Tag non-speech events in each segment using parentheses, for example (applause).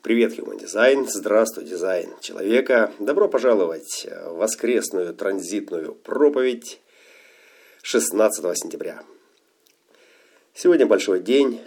Привет, Human Design! Здравствуй, дизайн человека! Добро пожаловать в воскресную транзитную проповедь 16 сентября. Сегодня большой день.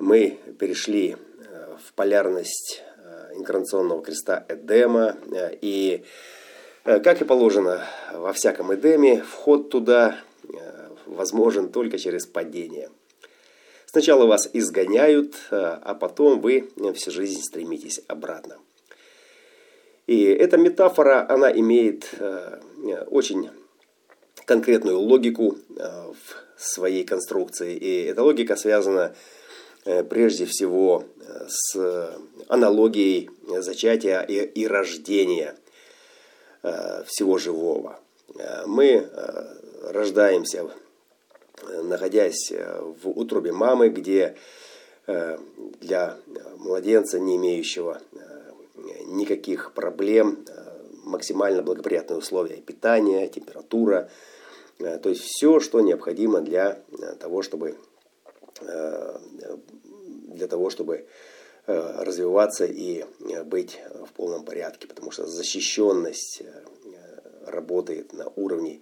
Мы перешли э, в полярность э, инкарнационного креста Эдема. Э, и, как и положено во всяком Эдеме, вход туда возможен только через падение – Сначала вас изгоняют, э, а потом вы всю жизнь стремитесь обратно. И эта метафора, она имеет э, очень конкретную логику э, в своей конструкции. И эта логика связана прежде всего с аналогией зачатия и рождения всего живого. Мы рождаемся находясь э, в утробе мамы, где э, для младенца, не имеющего э, никаких проблем, максимально благоприятные условия питания, температура, то есть все, что необходимо для того, чтобы, для того, чтобы развиваться и быть в полном порядке, потому что защищенность работает на уровне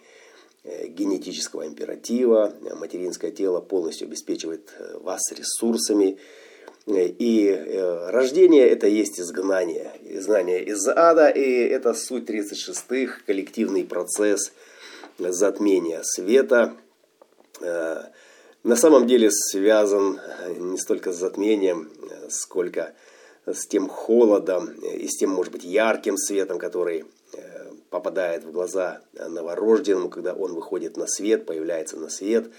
генетического императива. Материнское тело полностью обеспечивает э, вас ресурсами. Э, и рождение – это есть изгнание. Изгнание из ада, и это суть 36-х, коллективный процесс затмения света. На самом деле связан не столько с затмением, сколько с тем холодом и с тем, может быть, ярким светом, который попадает в глаза новорожденному, когда он выходит на свет, появляется на свет.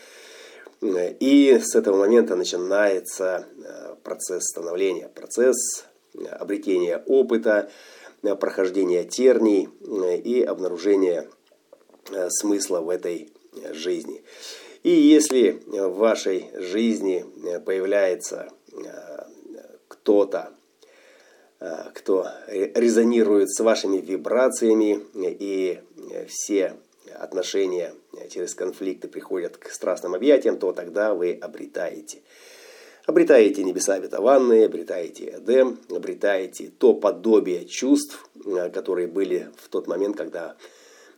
И с этого момента начинается э, процесс становления, процесс обретения опыта, э, прохождения терний э, и обнаружения смысла в этой жизни. И если в вашей жизни появляется кто-то, Э, кто резонирует с вашими вибрациями, и все отношения через конфликты приходят к страстным объятиям, то тогда вы обретаете. Обретаете небеса обетованные, обретаете Эдем, обретаете то подобие чувств, э, которые были в тот момент, когда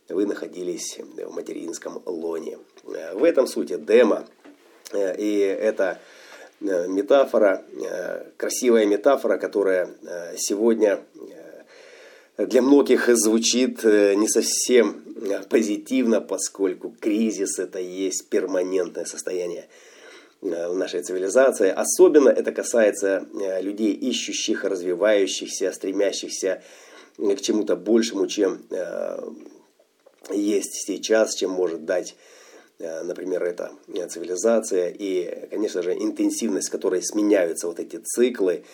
вы находились в материнском лоне. Э, в этом суть Эдема. И это Э, метафора, э, красивая метафора, которая э, сегодня для многих звучит не совсем позитивно, поскольку кризис это и есть перманентное состояние в нашей цивилизации. Особенно это касается людей, ищущих, развивающихся, стремящихся к чему-то большему, чем есть сейчас, чем может дать Э, например, это э, цивилизация и, конечно же, интенсивность, с которой сменяются вот эти циклы,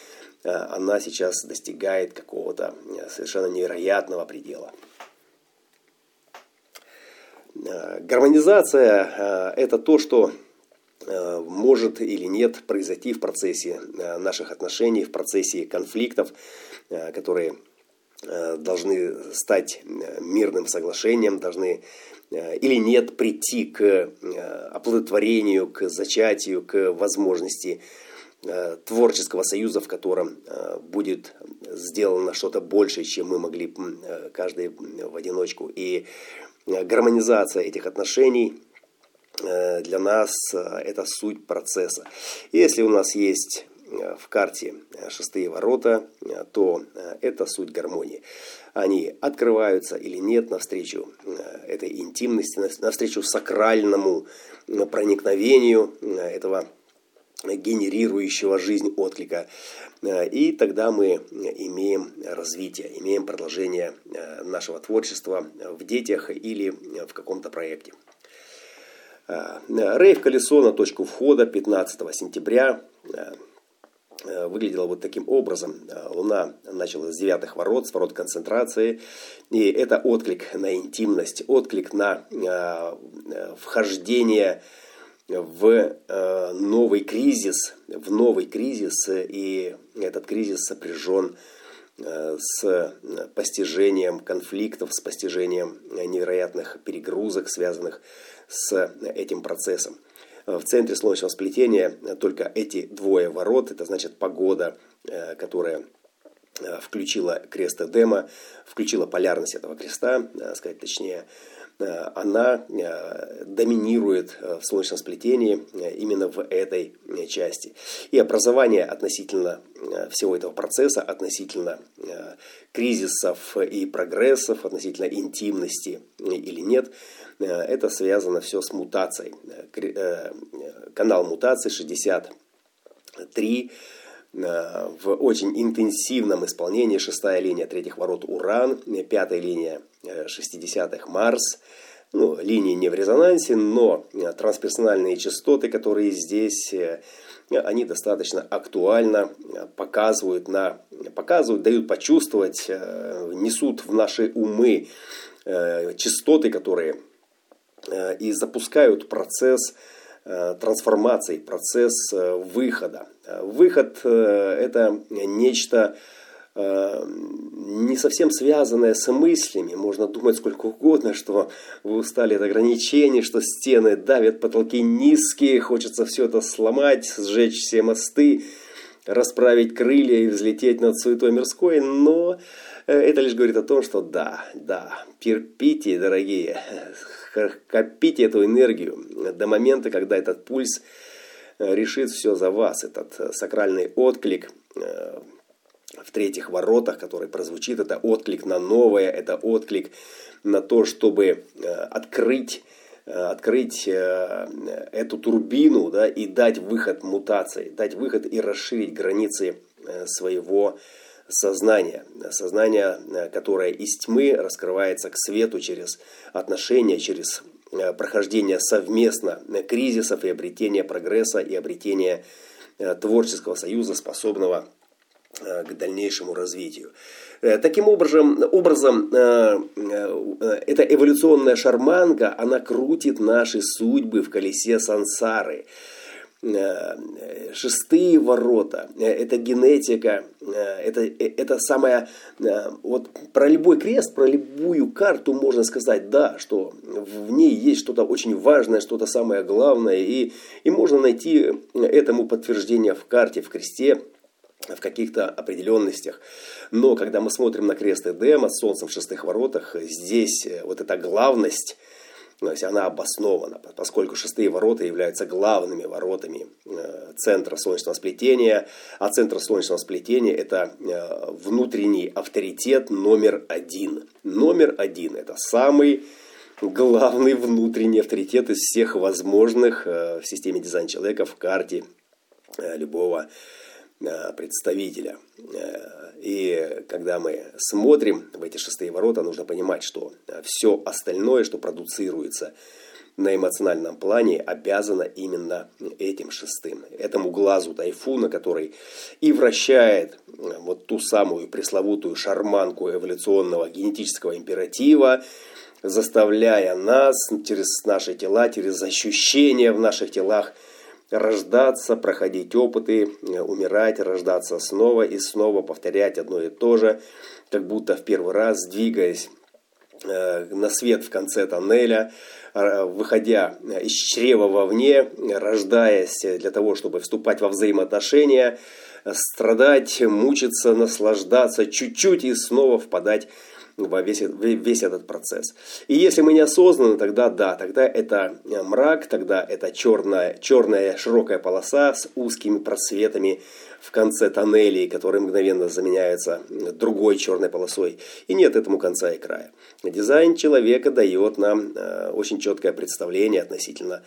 э, она сейчас достигает какого-то совершенно невероятного предела. Гармонизация – это то, что может или нет произойти в процессе наших отношений, в процессе конфликтов, которые должны стать мирным соглашением, должны Э, или нет прийти к э, оплодотворению, к зачатию, к возможности э, творческого союза, в котором будет сделано что-то большее, чем мы могли каждый в одиночку. И гармонизация этих отношений для нас это суть процесса. Если у нас есть в карте шестые ворота, то это суть гармонии они открываются или нет навстречу э, этой интимности, навстречу сакральному э, проникновению э, этого генерирующего жизнь отклика. И тогда мы имеем развитие, имеем продолжение нашего творчества в детях или в каком-то проекте. Рейв колесо на точку входа 15 сентября Э, выглядела вот таким образом. Э, Луна начала с девятых ворот, с ворот концентрации. И это отклик на интимность, отклик на э, вхождение в новый кризис, в новый кризис. И этот кризис сопряжен с постижением конфликтов, с постижением невероятных перегрузок, связанных с этим процессом. В центре солнечного сплетения только эти двое ворот, это значит погода, которая включила крест Эдема, включила полярность этого креста, сказать точнее, Э, она э, доминирует э, в солнечном сплетении именно в этой части. И образование относительно всего этого процесса, относительно кризисов и прогрессов, относительно интимности или нет, это связано все с мутацией. Канал мутации 63 в очень интенсивном исполнении шестая линия третьих ворот Уран, пятая линия 60-х Марс, ну, линии не в резонансе, но трансперсональные частоты, которые здесь, э, они достаточно актуально показывают, на, показывают дают почувствовать, э, несут в наши умы э, частоты, которые и запускают процесс трансформации, процесс выхода. Выход – это нечто Э, не совсем связанное с мыслями. Можно думать сколько угодно, что вы устали от ограничений, что стены давят, потолки низкие, хочется все это сломать, сжечь все мосты, расправить крылья и взлететь над суетой мирской, но э, это лишь говорит о том, что да, да, терпите, дорогие, копите эту энергию до момента, когда этот пульс э, решит все за вас, этот сакральный отклик в третьих воротах, который прозвучит, это отклик на новое, это отклик на то, чтобы э, открыть э, открыть э, эту турбину да, и дать выход мутации, дать выход и расширить границы своего сознания. Сознание, которое из тьмы раскрывается к свету через отношения, через прохождение совместно кризисов и обретение прогресса и обретение творческого союза, способного Э, к дальнейшему развитию. Э, таким образом, образом э, эта эволюционная шарманка, она крутит наши судьбы в колесе сансары. Шестые ворота, это генетика, это, это самое, вот про любой крест, про любую карту можно сказать, да, что в ней есть что-то очень важное, что-то самое главное, и, и можно найти этому подтверждение в карте, в кресте, в каких-то определенностях. Но когда мы смотрим на крест Эдема с Солнцем в шестых воротах, здесь э, вот эта главность, то есть она обоснована, поскольку шестые ворота являются главными воротами э, центра Солнечного сплетения, а центр Солнечного сплетения – это э, внутренний авторитет номер один. Номер один – это самый главный внутренний авторитет из всех возможных в системе дизайн человека в карте любого Э, представителя. Э, и когда мы смотрим в эти шестые ворота, нужно понимать, что э, все остальное, что продуцируется на эмоциональном плане, обязано именно этим шестым. Этому глазу тайфуна, который и вращает вот ту самую пресловутую шарманку эволюционного генетического императива, заставляя нас через наши тела, через ощущения в наших телах – рождаться, проходить опыты, э, умирать, рождаться снова и снова, повторять одно и то же, как будто в первый раз двигаясь э, на свет в конце тоннеля, э, выходя из чрева вовне, рождаясь для того, чтобы вступать во взаимоотношения, страдать, мучиться, наслаждаться чуть-чуть и снова впадать во весь, весь этот процесс. И если мы неосознанно, тогда да, тогда это э, мрак, тогда это черная, черная широкая полоса с узкими просветами в конце тоннелей, которые мгновенно заменяются другой черной полосой. И нет этому конца и края. Дизайн человека дает нам э, очень четкое представление относительно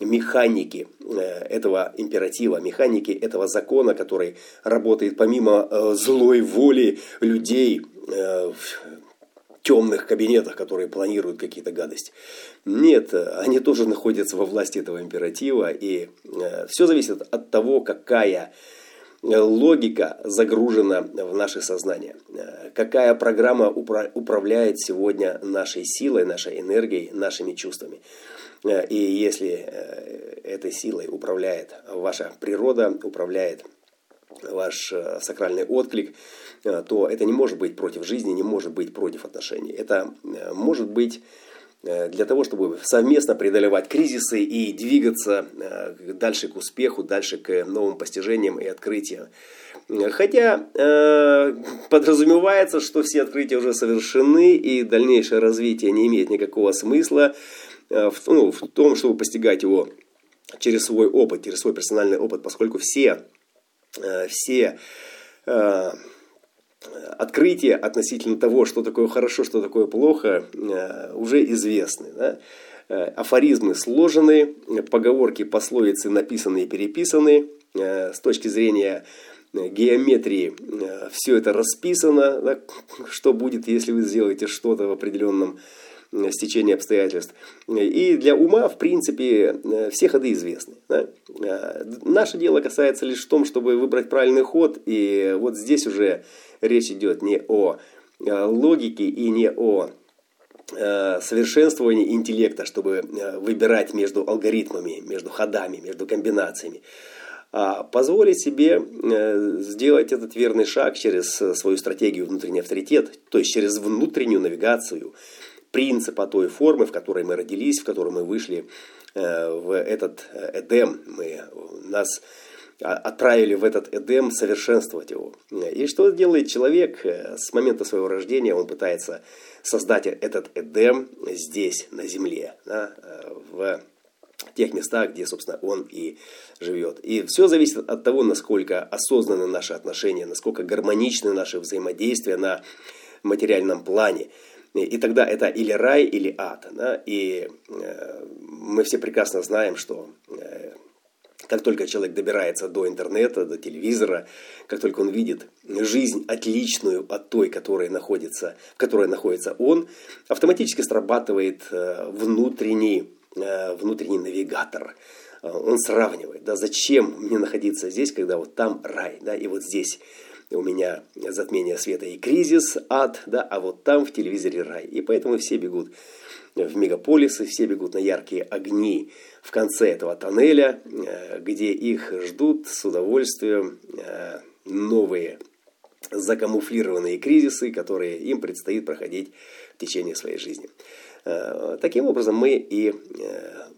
механики э, этого императива, механики этого закона, который работает помимо злой воли людей, темных кабинетах, которые планируют какие-то гадости. Нет, они тоже находятся во власти этого императива, и э, все зависит от того, какая э, логика загружена в наше сознание. Э, какая программа управляет сегодня нашей силой, нашей энергией, нашими чувствами. И если этой силой управляет ваша природа, управляет ваш э, сакральный отклик, э, то это не может быть против жизни, не может быть против отношений. Это э, может быть для того, чтобы совместно преодолевать кризисы и двигаться дальше к успеху, дальше к новым постижениям и открытиям. Хотя подразумевается, что все открытия уже совершены и дальнейшее развитие не имеет никакого смысла в, ну, в том, чтобы постигать его через свой опыт, через свой персональный опыт, поскольку все, все э, открытия относительно того, что такое хорошо, что такое плохо, э, уже известны. Да? Э, афоризмы сложены, поговорки, пословицы написаны и переписаны. Э, с точки зрения геометрии э, все это расписано, да, что будет, если вы сделаете что-то в определенном э, стечении обстоятельств. И для ума, в принципе, э, все ходы известны. Да? Наше дело касается лишь в том, чтобы выбрать правильный ход. И вот здесь уже речь идет не о логике и не о совершенствовании интеллекта, чтобы выбирать между алгоритмами, между ходами, между комбинациями а позволить себе э, сделать этот верный шаг через э, свою стратегию внутренний авторитет, то есть через внутреннюю навигацию принципа той формы, в которой мы родились, в которой мы вышли э, в этот Эдем. Мы, нас отправили в этот Эдем совершенствовать его. И что делает человек с момента своего рождения? Он пытается создать этот Эдем здесь, на земле, да, в тех местах, где, собственно, он и живет. И все зависит от того, насколько осознаны наши отношения, насколько гармоничны наши взаимодействия на материальном плане. И тогда это или рай, или ад. Да? И э, мы все прекрасно знаем, что э, как только человек добирается до интернета, до телевизора, как только он видит жизнь отличную от той, которая находится, в которой находится он, автоматически срабатывает э, внутренний внутренний навигатор. Он сравнивает, да, зачем мне находиться здесь, когда вот там рай, да, и вот здесь у меня затмение света и кризис, ад, да, а вот там в телевизоре рай. И поэтому все бегут в мегаполисы, все бегут на яркие огни в конце этого тоннеля, э, где их ждут с удовольствием новые закамуфлированные кризисы, которые им предстоит проходить в течение своей жизни. Э, таким образом, мы и э,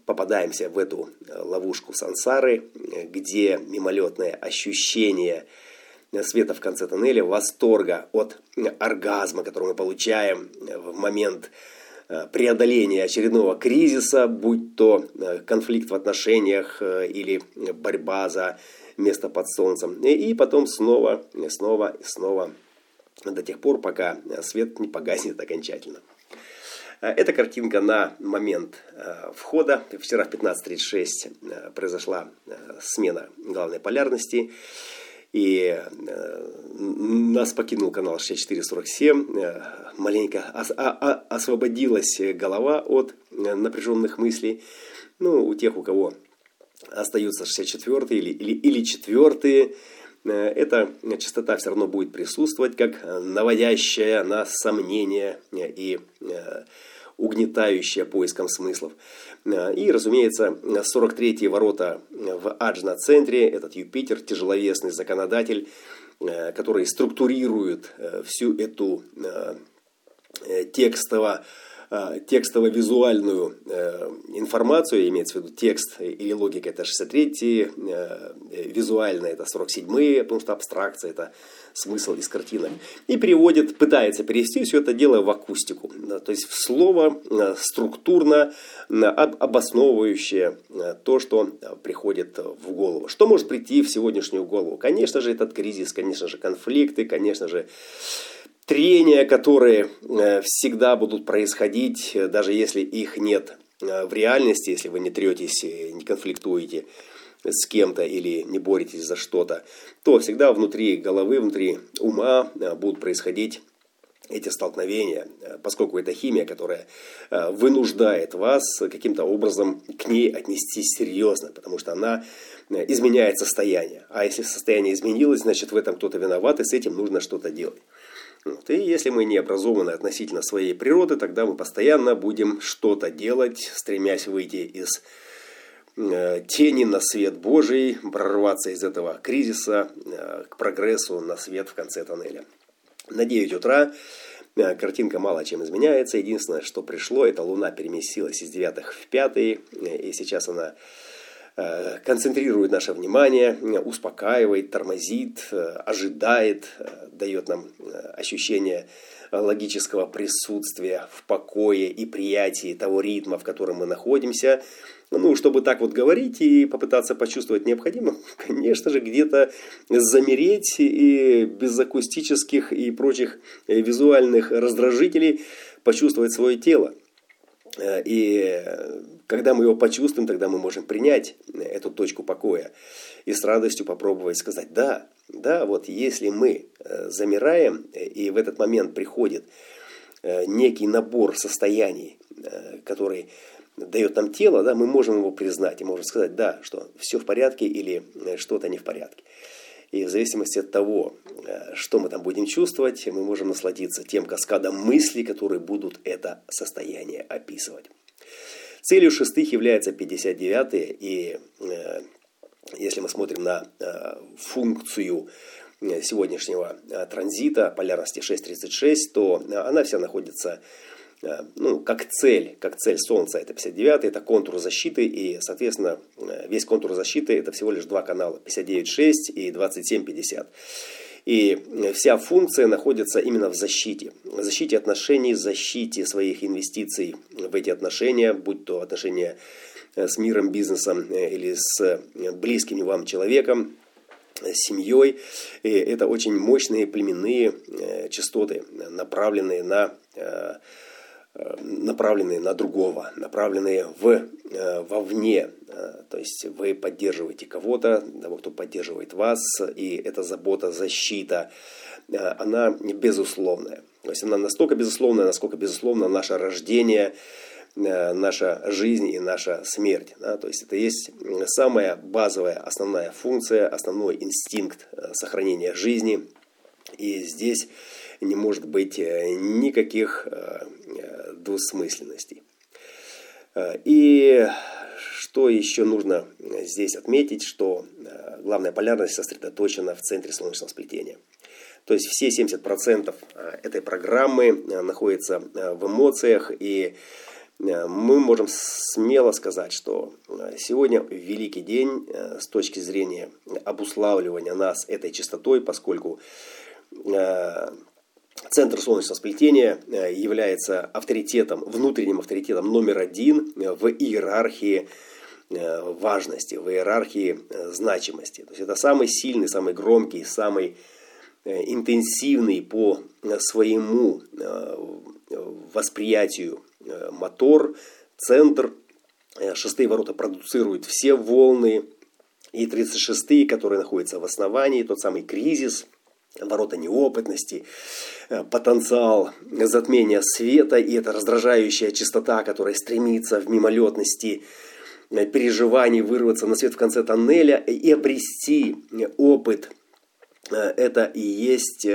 попадаемся в эту э, ловушку сансары, где мимолетное ощущение света в конце тоннеля, восторга от оргазма, который мы получаем в момент преодоления очередного кризиса, будь то конфликт в отношениях или борьба за место под солнцем. И потом снова, снова, снова до тех пор, пока свет не погаснет окончательно. Э, эта картинка на момент э, входа. Вчера в 15.36 э, произошла смена главной полярности. И нас покинул канал 6447. Маленько освободилась голова от напряженных мыслей. Ну, у тех, у кого остаются 64 или, или, или 4 эта частота все равно будет присутствовать, как наводящая на сомнения и угнетающая поиском смыслов. Э, и, разумеется, 43-е ворота в Аджна-центре, этот Юпитер, тяжеловесный законодатель, э, который структурирует э, всю эту текстово текстово-визуальную э, информацию, имеется в виду текст или логика, это 63 э, визуально это 47 потому что абстракция это смысл из картинок. И переводит, пытается перевести все это дело в акустику, то есть в слово э, структурно обосновывающее то, что приходит в голову. Что может прийти в сегодняшнюю голову? Конечно же, этот кризис, конечно же, конфликты, конечно же, трения, которые э, всегда будут происходить, э, даже если их нет э, в реальности, если вы не третесь, не конфликтуете с кем-то или не боретесь за что-то, то всегда внутри головы, внутри ума будут происходить эти столкновения, поскольку это химия, которая вынуждает вас каким-то образом к ней отнестись серьезно, потому что она изменяет состояние. А если состояние изменилось, значит в этом кто-то виноват, и с этим нужно что-то делать. Вот. И если мы не образованы относительно своей природы, тогда мы постоянно будем что-то делать, стремясь выйти из э, тени на свет Божий, прорваться из этого кризиса э, к прогрессу на свет в конце тоннеля. На 9 утра картинка мало чем изменяется. Единственное, что пришло, это Луна переместилась из девятых в пятый, и сейчас она концентрирует наше внимание, успокаивает, тормозит, ожидает, дает нам ощущение логического присутствия в покое и приятии того ритма, в котором мы находимся. Ну, чтобы так вот говорить и попытаться почувствовать необходимо, (laughs) конечно же, где-то замереть и без акустических и прочих визуальных раздражителей почувствовать свое тело. И когда мы его почувствуем, тогда мы можем принять эту точку покоя и с радостью попробовать сказать «да, да, вот если мы э, замираем, э, и в этот момент приходит э, некий набор состояний, который дает нам тело, да, мы можем его признать и можем сказать, да, что все в порядке или что-то не в порядке. И в зависимости от того, что мы там будем чувствовать, мы можем насладиться тем каскадом мыслей, которые будут это состояние описывать. Целью шестых является 59 и если мы смотрим на э, функцию э, сегодняшнего э, транзита полярности 6.36, то она вся находится ну, как цель, как цель Солнца, это 59 это контур защиты, и, соответственно, весь контур защиты это всего лишь два канала, 59.6 и 27.50. И вся функция находится именно в защите. Защите отношений, защите своих инвестиций в эти отношения, будь то отношения Э, с миром, бизнесом э, или с э, близким вам человеком, семьей. И это очень мощные племенные частоты, направленные на направленные на другого, направленные в, вовне. То есть вы поддерживаете кого-то, того, кто поддерживает вас, и эта забота, защита, она безусловная. То есть она настолько безусловная, насколько безусловно наше рождение, Э, наша жизнь и наша смерть. То есть это есть самая базовая, основная функция, основной инстинкт э, сохранения жизни. И здесь не может быть э, никаких двусмысленностей. И что еще нужно здесь отметить, что главная полярность сосредоточена в центре солнечного сплетения. То есть все 70% этой программы находятся в эмоциях и Э, мы можем смело сказать, что э, сегодня великий день э, с точки зрения обуславливания нас этой частотой, поскольку Центр солнечного сплетения является авторитетом, внутренним авторитетом номер один в иерархии важности, в иерархии значимости. То есть это самый сильный, самый громкий, самый интенсивный по своему восприятию Э, мотор, центр. Э, шестые ворота продуцируют все волны. И 36-е, которые находятся в основании, тот самый кризис, ворота неопытности, э, потенциал затмения света и эта раздражающая частота, которая стремится в мимолетности переживаний вырваться на свет в конце тоннеля и обрести опыт. Это и есть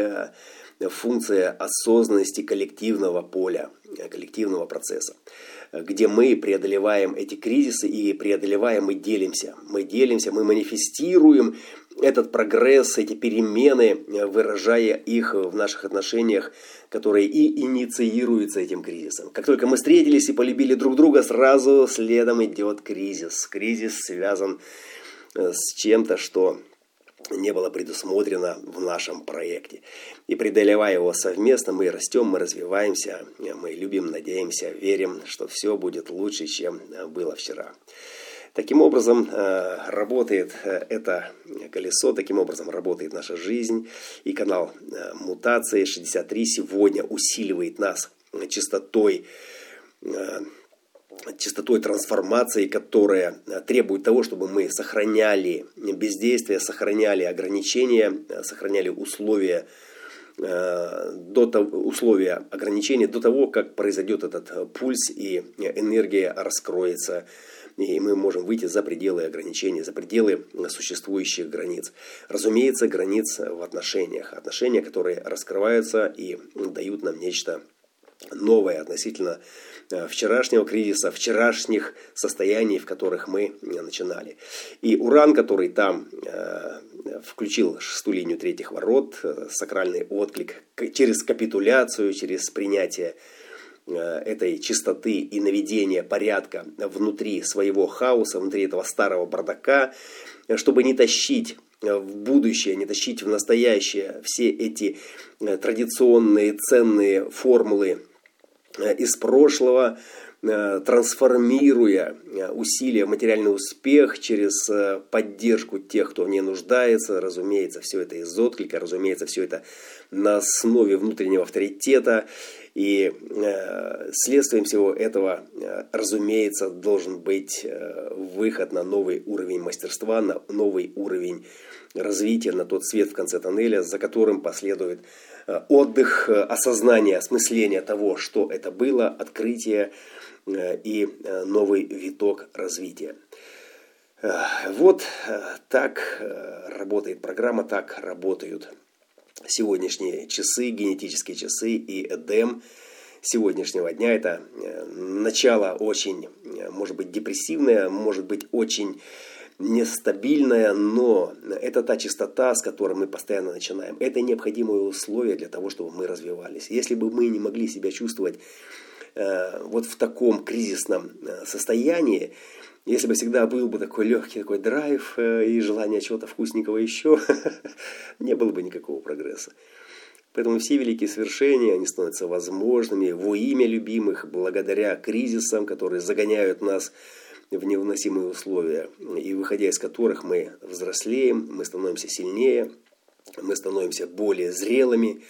функция осознанности коллективного поля, коллективного процесса, где мы преодолеваем эти кризисы и преодолеваем и делимся. Мы делимся, мы манифестируем этот прогресс, эти перемены, выражая их в наших отношениях, которые и инициируются этим кризисом. Как только мы встретились и полюбили друг друга, сразу следом идет кризис. Кризис связан с чем-то, что не было предусмотрено в нашем проекте. И преодолевая его совместно, мы растем, мы развиваемся, мы любим, надеемся, верим, что все будет лучше, чем было вчера. Таким образом э, работает э, это колесо, таким образом работает наша жизнь. И канал э, Мутации 63 сегодня усиливает нас частотой частотой трансформации, которая э, требует того, чтобы мы сохраняли бездействие, сохраняли ограничения, э, сохраняли условия э, до того, условия ограничения до того, как произойдет этот пульс и энергия раскроется, и мы можем выйти за пределы ограничений, за пределы существующих границ. Разумеется, границ в отношениях. Отношения, которые раскрываются и дают нам нечто новое относительно вчерашнего кризиса, вчерашних состояний, в которых мы начинали. И Уран, который там э, включил шестую линию третьих ворот, э, сакральный отклик через капитуляцию, через принятие этой чистоты и наведение порядка внутри своего хаоса, внутри этого старого бардака, чтобы не тащить в будущее, не тащить в настоящее все эти традиционные ценные формулы Э, из прошлого, э, трансформируя э, усилия в материальный успех через поддержку тех, кто в ней нуждается. Разумеется, все это из отклика, разумеется, все это на основе внутреннего авторитета. И следствием всего этого, разумеется, должен быть выход на новый уровень мастерства, на новый уровень развития, на тот свет в конце тоннеля, за которым последует Э, отдых, э, осознание, осмысление того, что это было, открытие э, и новый виток развития. Вот так работает программа, так работают сегодняшние часы, генетические часы и Эдем сегодняшнего дня. Это начало очень, может быть, депрессивное, может быть, очень нестабильная, но это та частота, с которой мы постоянно начинаем. Это необходимое условие для того, чтобы мы развивались. Если бы мы не могли себя чувствовать э, вот в таком кризисном э, состоянии, если бы всегда был бы такой легкий такой драйв э, и желание чего-то вкусненького еще, (laughs) не было бы никакого прогресса. Поэтому все великие свершения, они становятся возможными во имя любимых, благодаря кризисам, которые загоняют нас в невыносимые условия, и выходя из которых мы взрослеем, мы становимся сильнее, мы становимся более зрелыми,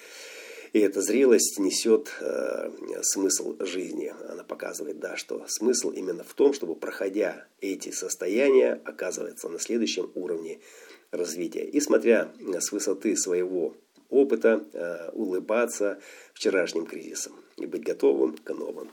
и эта зрелость несет э, смысл жизни. Она показывает, да, что смысл именно в том, чтобы, проходя эти состояния, оказывается на следующем уровне развития. И смотря с высоты своего опыта, э, улыбаться вчерашним кризисом и быть готовым к новым.